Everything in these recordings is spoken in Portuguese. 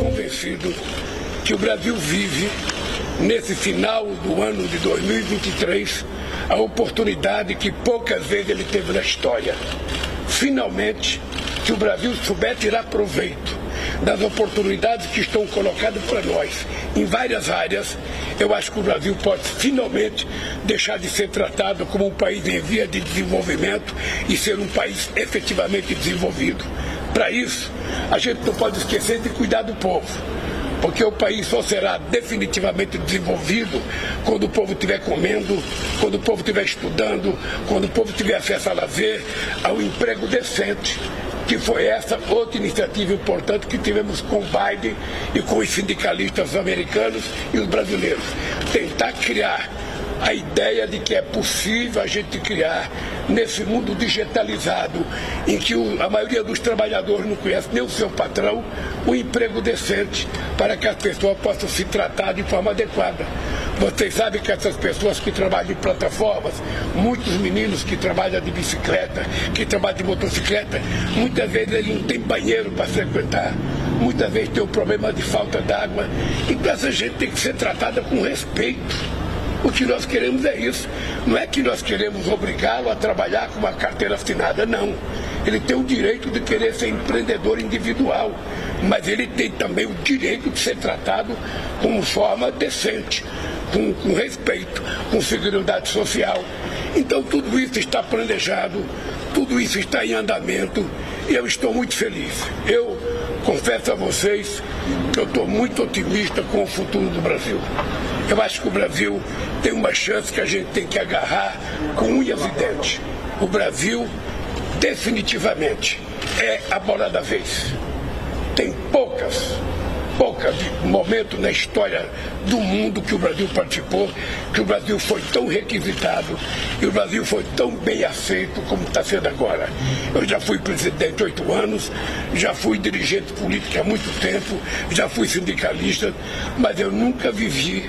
convencido que o Brasil vive, nesse final do ano de 2023, a oportunidade que poucas vezes ele teve na história. Finalmente, que o Brasil souber tirar proveito das oportunidades que estão colocadas para nós em várias áreas, eu acho que o Brasil pode finalmente deixar de ser tratado como um país em via de desenvolvimento e ser um país efetivamente desenvolvido. Para isso, a gente não pode esquecer de cuidar do povo porque o país só será definitivamente desenvolvido quando o povo estiver comendo, quando o povo estiver estudando, quando o povo tiver acesso a lazer, ao emprego decente que foi essa outra iniciativa importante que tivemos com o Biden e com os sindicalistas americanos e os brasileiros. Tentar criar a ideia de que é possível a gente criar nesse mundo digitalizado, em que a maioria dos trabalhadores não conhece nem o seu patrão, um emprego decente para que as pessoas possam se tratar de forma adequada. Vocês sabem que essas pessoas que trabalham em plataformas, muitos meninos que trabalham de bicicleta, que trabalham de motocicleta, muitas vezes eles não têm banheiro para frequentar, muitas vezes tem o um problema de falta d'água. Então essa gente tem que ser tratada com respeito. O que nós queremos é isso. Não é que nós queremos obrigá-lo a trabalhar com uma carteira assinada, não. Ele tem o direito de querer ser empreendedor individual, mas ele tem também o direito de ser tratado como forma decente com, com respeito, com segurança social. Então tudo isso está planejado, tudo isso está em andamento e eu estou muito feliz. Eu confesso a vocês que eu estou muito otimista com o futuro do Brasil. Eu acho que o Brasil tem uma chance que a gente tem que agarrar com unhas e dentes. O Brasil, definitivamente, é a bola da vez. Tem poucas pouca momento na história do mundo que o Brasil participou, que o Brasil foi tão requisitado e o Brasil foi tão bem aceito como está sendo agora. Eu já fui presidente oito anos, já fui dirigente político há muito tempo, já fui sindicalista, mas eu nunca vivi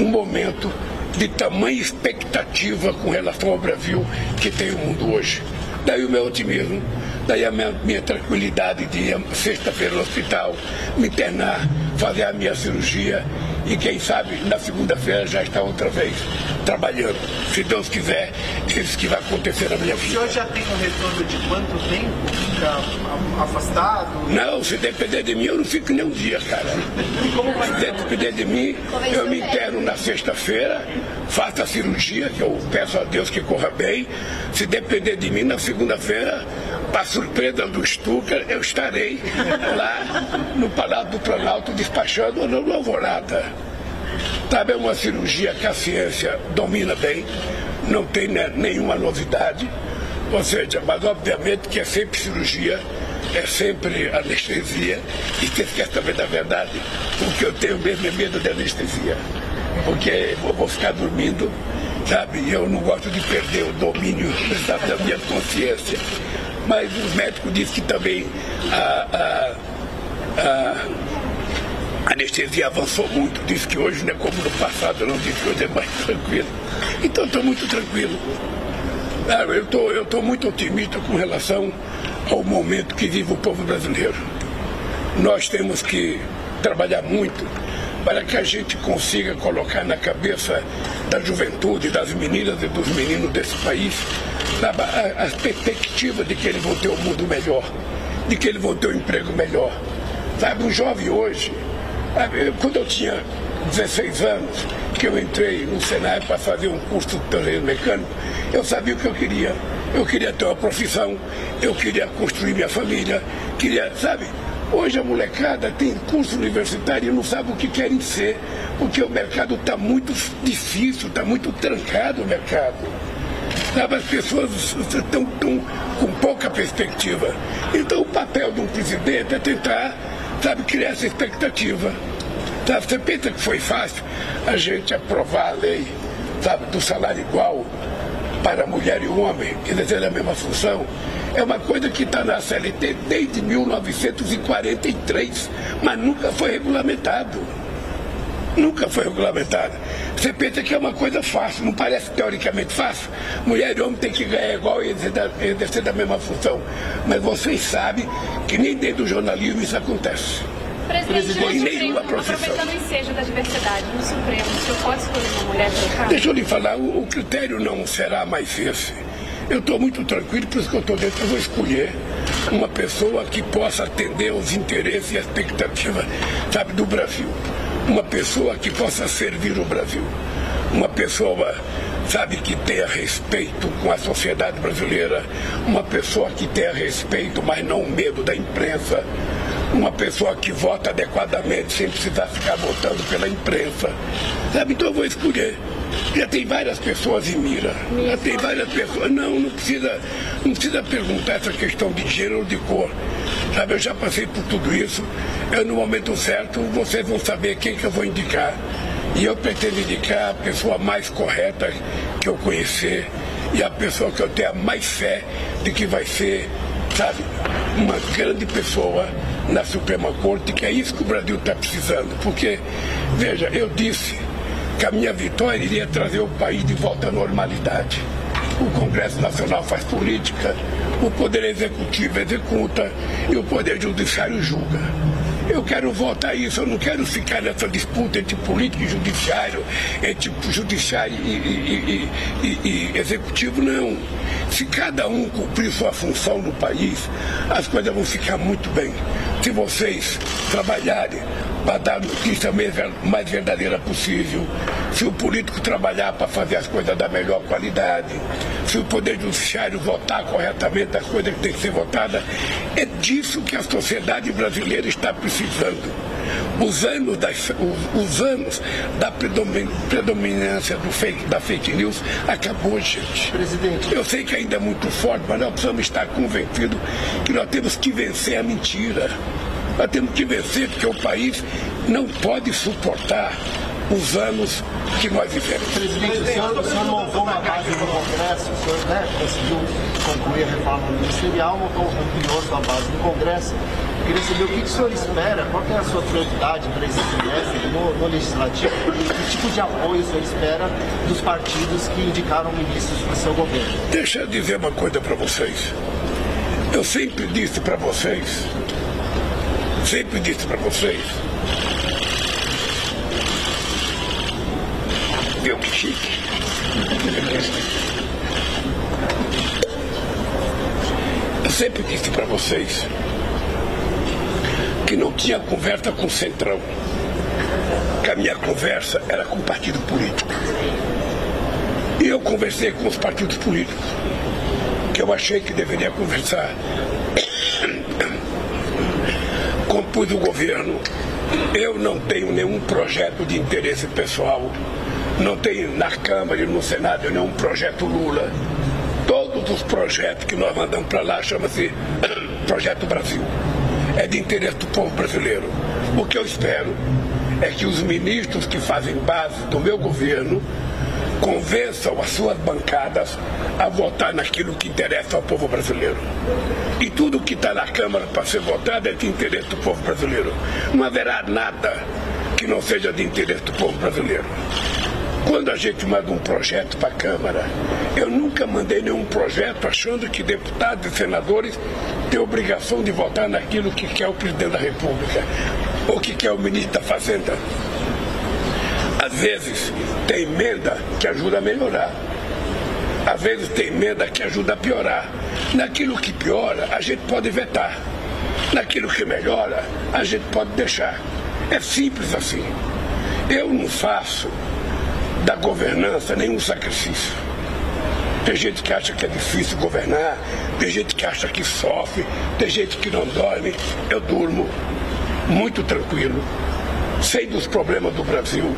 um momento de tamanha expectativa com relação ao Brasil que tem o mundo hoje. Daí o meu otimismo, daí a minha, minha tranquilidade de ir sexta-feira no hospital, me internar, fazer a minha cirurgia e quem sabe na segunda-feira já está outra vez trabalhando. Se Deus quiser, isso que vai acontecer na minha vida. O senhor já tem um retorno de quanto tempo fica afastado? Não, se depender de mim, eu não fico nem um dia, cara. Se depender de mim, eu me interno na sexta-feira, faço a cirurgia, que eu peço a Deus que corra bem. Se depender de mim, na segunda-feira, para surpresa do Stucker, eu estarei lá no Palácio do Planalto despachando ou no Alvorada. Sabe, é uma cirurgia que a ciência domina bem, não tem né, nenhuma novidade, ou seja, mas obviamente que é sempre cirurgia, é sempre anestesia, e você esquece também da verdade, o que eu tenho mesmo é medo de anestesia, porque eu vou ficar dormindo, sabe, eu não gosto de perder o domínio da minha consciência. Mas os médicos dizem que também a, a, a anestesia avançou muito, disse que hoje não é como no passado, não disse que hoje é mais tranquilo. Então estou muito tranquilo. Ah, eu estou tô muito otimista com relação ao momento que vive o povo brasileiro. Nós temos que trabalhar muito para que a gente consiga colocar na cabeça da juventude, das meninas e dos meninos desse país, a, a perspectiva de que eles vão ter um mundo melhor, de que eles vão ter um emprego melhor. Sabe, um jovem hoje, quando eu tinha 16 anos, que eu entrei no Senai para fazer um curso de torneio mecânico, eu sabia o que eu queria. Eu queria ter uma profissão, eu queria construir minha família, queria, sabe? Hoje a molecada tem curso universitário e não sabe o que querem ser, porque o mercado está muito difícil, está muito trancado o mercado. As pessoas estão com pouca perspectiva. Então o papel de um presidente é tentar sabe, criar essa expectativa. Sabe, você pensa que foi fácil a gente aprovar a lei, sabe, do salário igual para mulher e homem, que exercer a mesma função? É uma coisa que está na CLT desde 1943, mas nunca foi regulamentado. Nunca foi regulamentado. Você pensa que é uma coisa fácil, não parece teoricamente fácil? Mulher e homem tem que ganhar igual e exercer da mesma função. Mas vocês sabem que nem dentro do jornalismo isso acontece. Presidente, em nenhuma profissão. aproveitando o ensejo da diversidade no Supremo, o senhor pode escolher uma mulher para? Deixa eu lhe falar, o, o critério não será mais esse. Eu estou muito tranquilo, por isso que eu estou dentro. Eu vou escolher uma pessoa que possa atender aos interesses e expectativas, sabe, do Brasil. Uma pessoa que possa servir o Brasil. Uma pessoa, sabe, que tenha respeito com a sociedade brasileira. Uma pessoa que tenha respeito, mas não medo da imprensa. Uma pessoa que vota adequadamente sem precisar ficar votando pela imprensa. Sabe, então eu vou escolher. Já tem várias pessoas em mira. Já tem várias pessoas. Não, não precisa, não precisa perguntar essa questão de gênero ou de cor. Sabe, eu já passei por tudo isso. Eu, no momento certo, vocês vão saber quem que eu vou indicar. E eu pretendo indicar a pessoa mais correta que eu conhecer e a pessoa que eu tenho mais fé de que vai ser, sabe, uma grande pessoa na Suprema Corte, que é isso que o Brasil está precisando. Porque, veja, eu disse que a minha vitória iria trazer o país de volta à normalidade. O Congresso Nacional faz política, o Poder Executivo executa e o Poder Judiciário julga. Eu quero voltar a isso, eu não quero ficar nessa disputa entre político e judiciário, entre judiciário e, e- e- e- executivo, não. Se cada um cumprir sua função no país, as coisas vão ficar muito bem. Se vocês trabalharem para dar a notícia mais ver- mais verdadeira possível, se o político trabalhar para fazer as coisas da melhor qualidade, se o Poder Judiciário votar corretamente as coisas que têm que ser votadas, é disso que a sociedade brasileira está precisando. Os anos, das, os, os anos da predomin- predominância do fake, da fake news acabou, gente. Presidente. Eu sei que ainda é muito forte, mas nós precisamos estar convencidos que nós temos que vencer a mentira. Nós temos que vencer porque o país não pode suportar os anos que nós vivemos. Presidente, o senhor, o senhor montou uma base no Congresso, o senhor né, conseguiu concluir a reforma ministerial, montou, ampliou sua base no Congresso. Queria saber o que, que o senhor espera, qual é a sua prioridade para esse semestre no, no Legislativo e que tipo de apoio o senhor espera dos partidos que indicaram ministros para o seu governo. Deixa eu dizer uma coisa para vocês. Eu sempre disse para vocês, sempre disse para vocês, viu que chique? Eu sempre disse para vocês que não tinha conversa com o Centrão, que a minha conversa era com o partido político. E eu conversei com os partidos políticos, que eu achei que deveria conversar. Compus o governo. Eu não tenho nenhum projeto de interesse pessoal. Não tenho na Câmara e no Senado nenhum projeto Lula. Todos os projetos que nós mandamos para lá chama-se Projeto Brasil. É de interesse do povo brasileiro. O que eu espero é que os ministros que fazem base do meu governo convençam as suas bancadas a votar naquilo que interessa ao povo brasileiro. E tudo que está na Câmara para ser votado é de interesse do povo brasileiro. Não haverá nada que não seja de interesse do povo brasileiro. Quando a gente manda um projeto para a Câmara, eu nunca mandei nenhum projeto achando que deputados e senadores têm obrigação de votar naquilo que quer o presidente da República ou que quer o ministro da Fazenda. Às vezes tem emenda que ajuda a melhorar. Às vezes tem emenda que ajuda a piorar. Naquilo que piora, a gente pode vetar. Naquilo que melhora, a gente pode deixar. É simples assim. Eu não faço da governança nenhum sacrifício. Tem gente que acha que é difícil governar, tem gente que acha que sofre, tem gente que não dorme. Eu durmo muito tranquilo. Sei dos problemas do Brasil,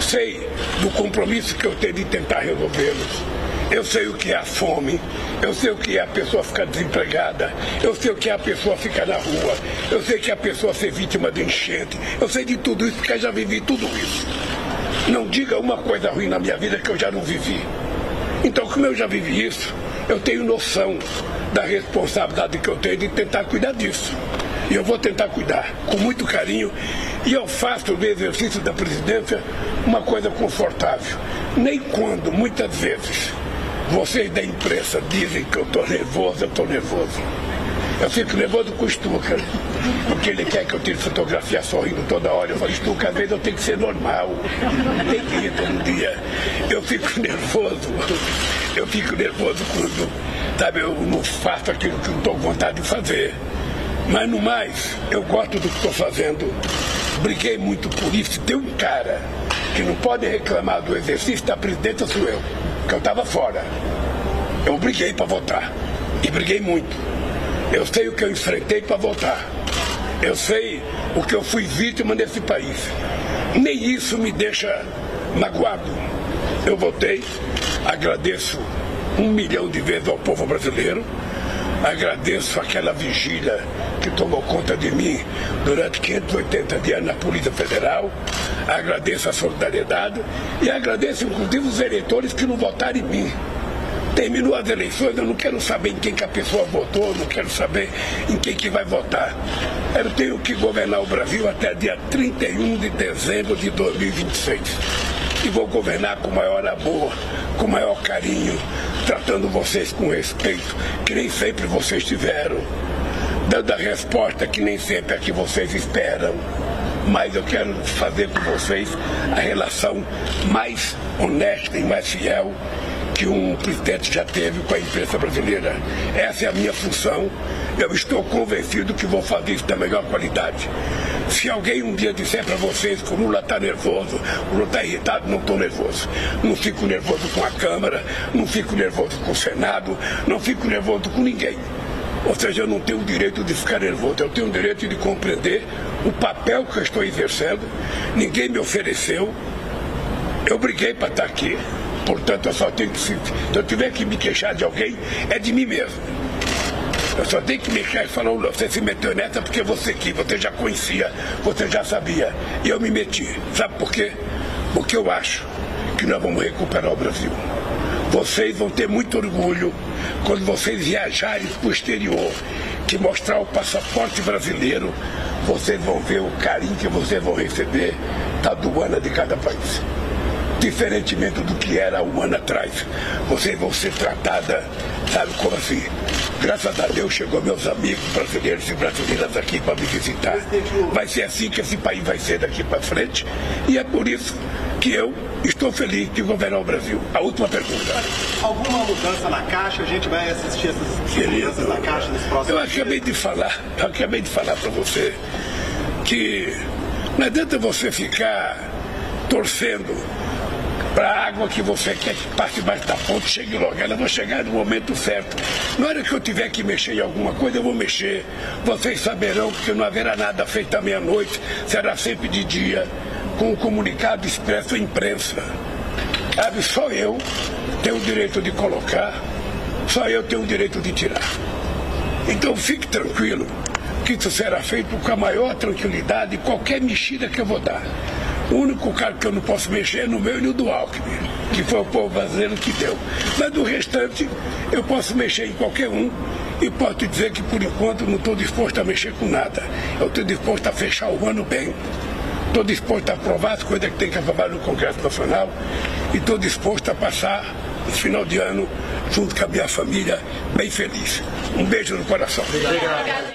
sei do compromisso que eu tenho de tentar resolvê-los. Eu sei o que é a fome, eu sei o que é a pessoa ficar desempregada, eu sei o que é a pessoa ficar na rua, eu sei que é a pessoa ser vítima de enchente, eu sei de tudo isso porque já vivi tudo isso. Não diga uma coisa ruim na minha vida que eu já não vivi. Então, como eu já vivi isso, eu tenho noção da responsabilidade que eu tenho de tentar cuidar disso. E eu vou tentar cuidar com muito carinho. E eu faço do exercício da presidência uma coisa confortável. Nem quando, muitas vezes, vocês da imprensa dizem que eu estou nervoso, eu estou nervoso. Eu fico nervoso com o Stuka, porque ele quer que eu tire fotografia sorrindo toda hora. Eu falo, Stuka, às vezes eu tenho que ser normal, tem que ir todo dia. Eu fico nervoso, eu fico nervoso quando, sabe, eu não faço aquilo que eu estou com vontade de fazer. Mas no mais, eu gosto do que estou fazendo. Briguei muito por isso. Tem um cara que não pode reclamar do exercício da presidência, sou eu, que eu estava fora. Eu briguei para votar. E briguei muito. Eu sei o que eu enfrentei para votar. Eu sei o que eu fui vítima nesse país. Nem isso me deixa magoado. Eu votei, agradeço um milhão de vezes ao povo brasileiro, agradeço aquela vigília que tomou conta de mim durante 580 dias na Polícia Federal, agradeço a solidariedade e agradeço inclusive os eleitores que não votaram em mim. Terminou as eleições, eu não quero saber em quem que a pessoa votou, não quero saber em quem que vai votar. Eu tenho que governar o Brasil até dia 31 de dezembro de 2026. E vou governar com maior amor, com maior carinho, tratando vocês com respeito, que nem sempre vocês tiveram, dando a resposta que nem sempre é que vocês esperam. Mas eu quero fazer com vocês a relação mais honesta e mais fiel que um presidente já teve com a imprensa brasileira. Essa é a minha função. Eu estou convencido que vou fazer isso da melhor qualidade. Se alguém um dia disser para vocês que o Lula está nervoso, o Lula está irritado, não estou nervoso. Não fico nervoso com a Câmara, não fico nervoso com o Senado, não fico nervoso com ninguém. Ou seja, eu não tenho o direito de ficar nervoso, eu tenho o direito de compreender o papel que eu estou exercendo. Ninguém me ofereceu. Eu briguei para estar aqui. Portanto, eu só tenho que, se eu tiver que me queixar de alguém, é de mim mesmo. Eu só tenho que me queixar e falar, você se meteu nessa porque você quis, você já conhecia, você já sabia. E eu me meti. Sabe por quê? Porque eu acho que nós vamos recuperar o Brasil. Vocês vão ter muito orgulho quando vocês viajarem para o exterior, que mostrar o passaporte brasileiro, vocês vão ver o carinho que vocês vão receber da aduana de cada país diferentemente do que era um ano atrás. Vocês vão ser tratada, sabe como assim? Graças a Deus chegou meus amigos brasileiros e brasileiras aqui para me visitar. Vai ser assim que esse país vai ser daqui para frente. E é por isso que eu estou feliz de governar o Brasil. A última pergunta. Alguma mudança na Caixa? A gente vai assistir essas Querido, mudanças na Caixa nos próximos Eu acabei de falar, eu acabei de falar para você que não adianta você ficar torcendo para a água que você quer que passe debaixo da ponte, chegue logo. Ela vai chegar no momento certo. Na hora que eu tiver que mexer em alguma coisa, eu vou mexer. Vocês saberão que não haverá nada feito à meia-noite, será sempre de dia, com um comunicado expresso à imprensa. Sabe, só eu tenho o direito de colocar, só eu tenho o direito de tirar. Então fique tranquilo que isso será feito com a maior tranquilidade, qualquer mexida que eu vou dar. O único cargo que eu não posso mexer é no meu e no do Alckmin, que foi o povo brasileiro que deu. Mas do restante, eu posso mexer em qualquer um e posso te dizer que por enquanto não estou disposto a mexer com nada. Eu estou disposto a fechar o ano bem. Estou disposto a aprovar as coisas que tem que aprovar no Congresso Nacional e estou disposto a passar o final de ano junto com a minha família bem feliz. Um beijo no coração. Obrigado.